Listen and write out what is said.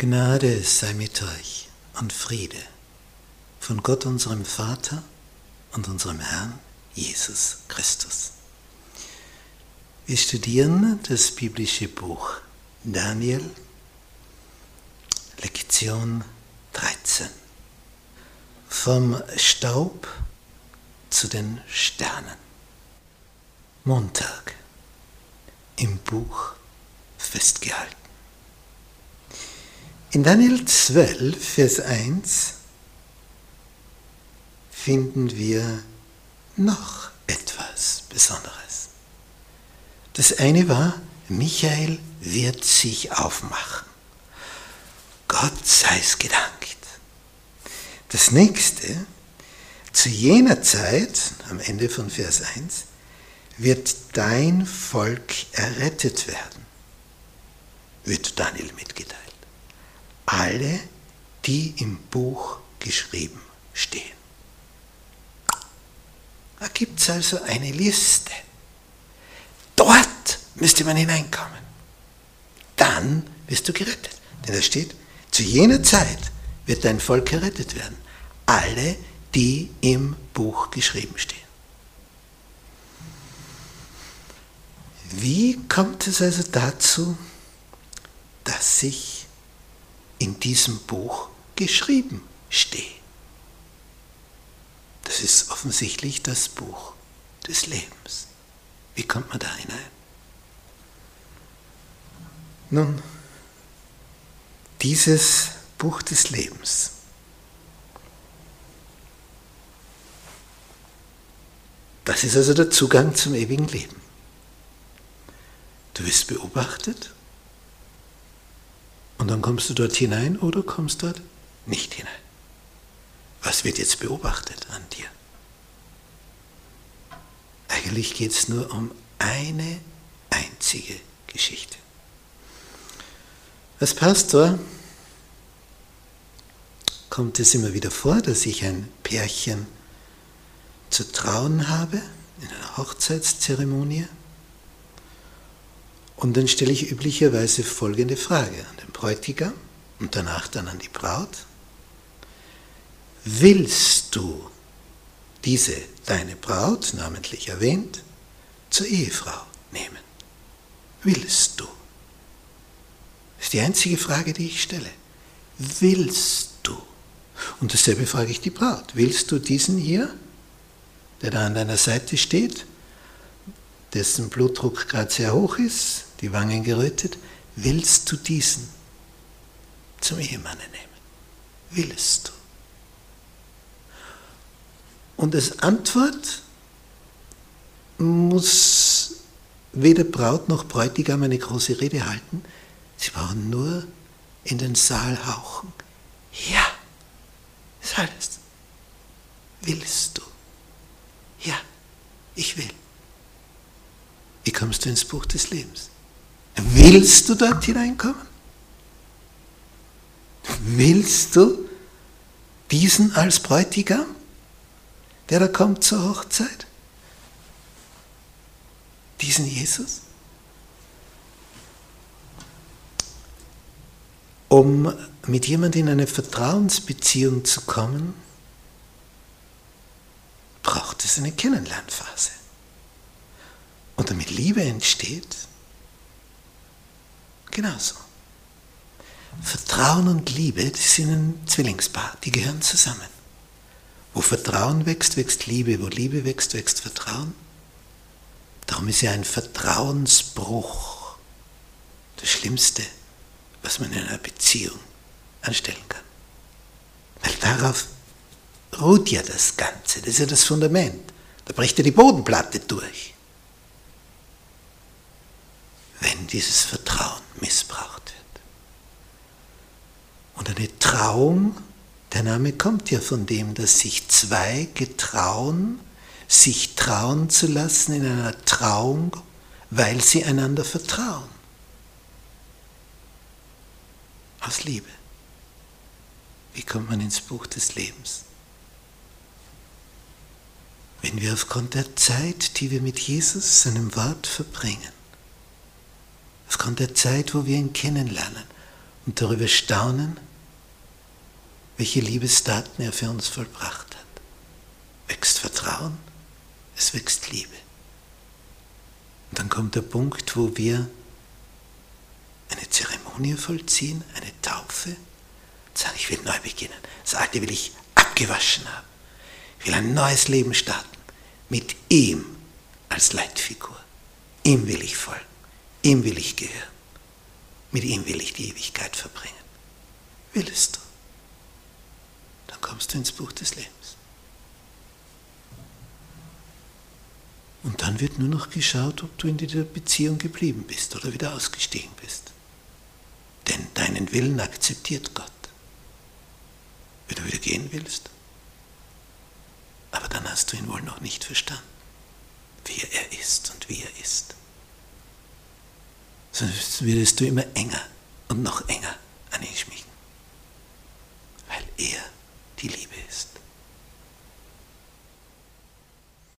Gnade sei mit euch und Friede von Gott unserem Vater und unserem Herrn Jesus Christus. Wir studieren das biblische Buch Daniel, Lektion 13. Vom Staub zu den Sternen. Montag im Buch festgehalten. In Daniel 12, Vers 1 finden wir noch etwas Besonderes. Das eine war, Michael wird sich aufmachen. Gott sei es gedankt. Das nächste, zu jener Zeit, am Ende von Vers 1, wird dein Volk errettet werden, wird Daniel mitgeteilt alle, die im Buch geschrieben stehen. Da gibt es also eine Liste. Dort müsste man hineinkommen. Dann wirst du gerettet. Denn da steht, zu jener Zeit wird dein Volk gerettet werden. Alle, die im Buch geschrieben stehen. Wie kommt es also dazu, dass sich in diesem Buch geschrieben stehe. Das ist offensichtlich das Buch des Lebens. Wie kommt man da hinein? Nun, dieses Buch des Lebens Das ist also der Zugang zum ewigen Leben. Du wirst beobachtet und dann kommst du dort hinein oder kommst dort nicht hinein. Was wird jetzt beobachtet an dir? Eigentlich geht es nur um eine einzige Geschichte. Als Pastor kommt es immer wieder vor, dass ich ein Pärchen zu trauen habe in einer Hochzeitszeremonie. Und dann stelle ich üblicherweise folgende Frage an den Bräutigam und danach dann an die Braut. Willst du diese, deine Braut, namentlich erwähnt, zur Ehefrau nehmen? Willst du? Das ist die einzige Frage, die ich stelle. Willst du? Und dasselbe frage ich die Braut. Willst du diesen hier, der da an deiner Seite steht, dessen Blutdruck gerade sehr hoch ist, die Wangen gerötet, willst du diesen zum Ehemanne nehmen? Willst du? Und als Antwort muss weder Braut noch Bräutigam eine große Rede halten. Sie brauchen nur in den Saal hauchen. Ja, ist alles. Willst du? Ja, ich will. Wie kommst du ins Buch des Lebens? Willst du dort hineinkommen? Willst du diesen als Bräutigam, der da kommt zur Hochzeit? Diesen Jesus? Um mit jemandem in eine Vertrauensbeziehung zu kommen, braucht es eine Kennenlernphase. Und damit Liebe entsteht, Genauso. Vertrauen und Liebe, das sind ein Zwillingspaar, die gehören zusammen. Wo Vertrauen wächst, wächst Liebe, wo Liebe wächst, wächst Vertrauen. Darum ist ja ein Vertrauensbruch das Schlimmste, was man in einer Beziehung anstellen kann. Weil darauf ruht ja das Ganze, das ist ja das Fundament. Da bricht ja die Bodenplatte durch wenn dieses Vertrauen missbraucht wird. Und eine Trauung, der Name kommt ja von dem, dass sich zwei getrauen, sich trauen zu lassen in einer Trauung, weil sie einander vertrauen. Aus Liebe. Wie kommt man ins Buch des Lebens? Wenn wir aufgrund der Zeit, die wir mit Jesus, seinem Wort verbringen, aufgrund der Zeit, wo wir ihn kennenlernen, und darüber staunen, welche Liebestaten er für uns vollbracht hat. Wächst Vertrauen, es wächst Liebe. Und dann kommt der Punkt, wo wir eine Zeremonie vollziehen, eine Taufe, und sagen, ich will neu beginnen. Das Alte will ich abgewaschen haben. Ich will ein neues Leben starten. Mit ihm als Leitfigur. Ihm will ich folgen. Ihm will ich gehören. Mit ihm will ich die Ewigkeit verbringen. Willst du? Dann kommst du ins Buch des Lebens. Und dann wird nur noch geschaut, ob du in dieser Beziehung geblieben bist oder wieder ausgestiegen bist. Denn deinen Willen akzeptiert Gott. Wenn du wieder gehen willst. Aber dann hast du ihn wohl noch nicht verstanden, wer er ist und wie er ist. Würdest du immer enger und noch enger an ihn schmiegen,